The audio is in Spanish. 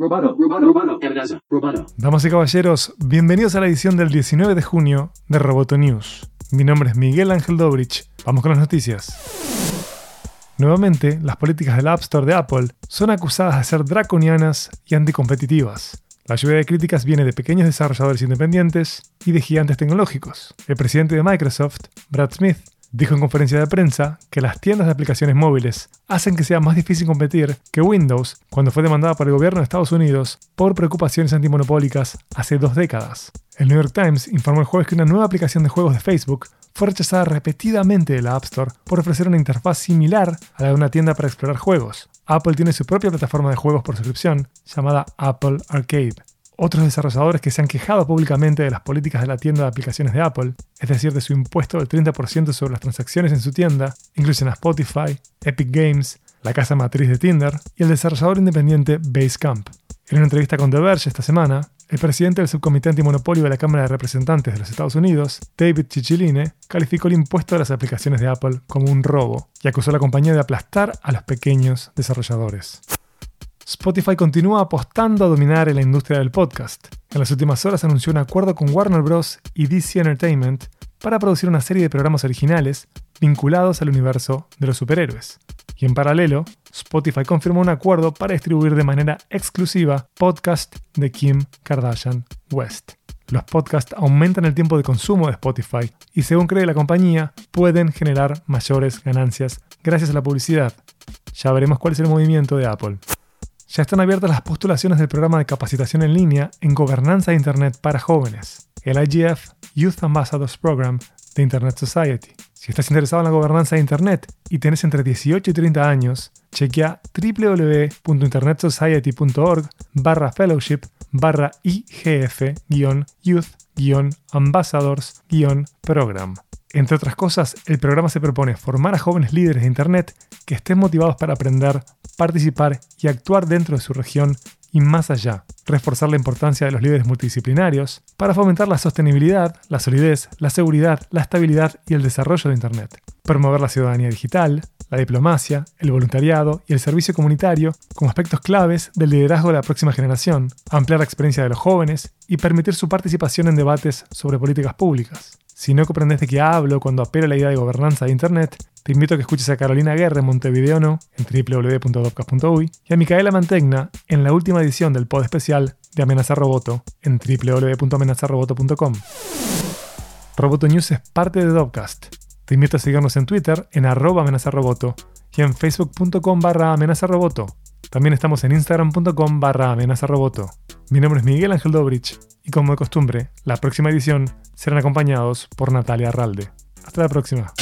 Roboto, amenaza, roboto. Damas y caballeros, bienvenidos a la edición del 19 de junio de Roboto News. Mi nombre es Miguel Ángel Dobrich. Vamos con las noticias. Nuevamente, las políticas del App Store de Apple son acusadas de ser draconianas y anticompetitivas. La lluvia de críticas viene de pequeños desarrolladores independientes y de gigantes tecnológicos. El presidente de Microsoft, Brad Smith, dijo en conferencia de prensa que las tiendas de aplicaciones móviles hacen que sea más difícil competir que Windows cuando fue demandada por el gobierno de Estados Unidos por preocupaciones antimonopólicas hace dos décadas. El New York Times informó el jueves que una nueva aplicación de juegos de Facebook fue rechazada repetidamente de la App Store por ofrecer una interfaz similar a la de una tienda para explorar juegos. Apple tiene su propia plataforma de juegos por suscripción llamada Apple Arcade. Otros desarrolladores que se han quejado públicamente de las políticas de la tienda de aplicaciones de Apple, es decir, de su impuesto del 30% sobre las transacciones en su tienda, incluyen a Spotify, Epic Games, la casa matriz de Tinder y el desarrollador independiente Basecamp. En una entrevista con The Verge esta semana, el presidente del subcomité antimonopolio de la Cámara de Representantes de los Estados Unidos, David Cicciline, calificó el impuesto de las aplicaciones de Apple como un robo y acusó a la compañía de aplastar a los pequeños desarrolladores. Spotify continúa apostando a dominar en la industria del podcast. En las últimas horas anunció un acuerdo con Warner Bros. y DC Entertainment para producir una serie de programas originales vinculados al universo de los superhéroes. Y en paralelo, Spotify confirmó un acuerdo para distribuir de manera exclusiva podcast de Kim Kardashian West. Los podcasts aumentan el tiempo de consumo de Spotify y según cree la compañía, pueden generar mayores ganancias gracias a la publicidad. Ya veremos cuál es el movimiento de Apple. Ya están abiertas las postulaciones del programa de capacitación en línea en gobernanza de Internet para jóvenes, el IGF Youth Ambassadors Program de Internet Society. Si estás interesado en la gobernanza de Internet y tienes entre 18 y 30 años, chequea www.internetsociety.org barra fellowship barra IGF-Youth-Ambassadors-Program. Entre otras cosas, el programa se propone formar a jóvenes líderes de Internet que estén motivados para aprender, participar y actuar dentro de su región y más allá, reforzar la importancia de los líderes multidisciplinarios para fomentar la sostenibilidad, la solidez, la seguridad, la estabilidad y el desarrollo de Internet, promover la ciudadanía digital, la diplomacia, el voluntariado y el servicio comunitario como aspectos claves del liderazgo de la próxima generación, ampliar la experiencia de los jóvenes y permitir su participación en debates sobre políticas públicas. Si no comprendes de qué hablo cuando apelo a la idea de gobernanza de Internet, te invito a que escuches a Carolina Guerra en Montevideo No, en www.dopcast.uy, y a Micaela Mantegna en la última edición del pod especial de Amenaza Roboto en www.amenazaroboto.com. Roboto News es parte de Dopcast. Te invito a seguirnos en Twitter en arroba amenazaroboto y en facebook.com barra amenazaroboto. También estamos en instagram.com barra amenazaroboto. Mi nombre es Miguel Ángel Dobrich y como de costumbre, la próxima edición serán acompañados por Natalia Arralde. Hasta la próxima.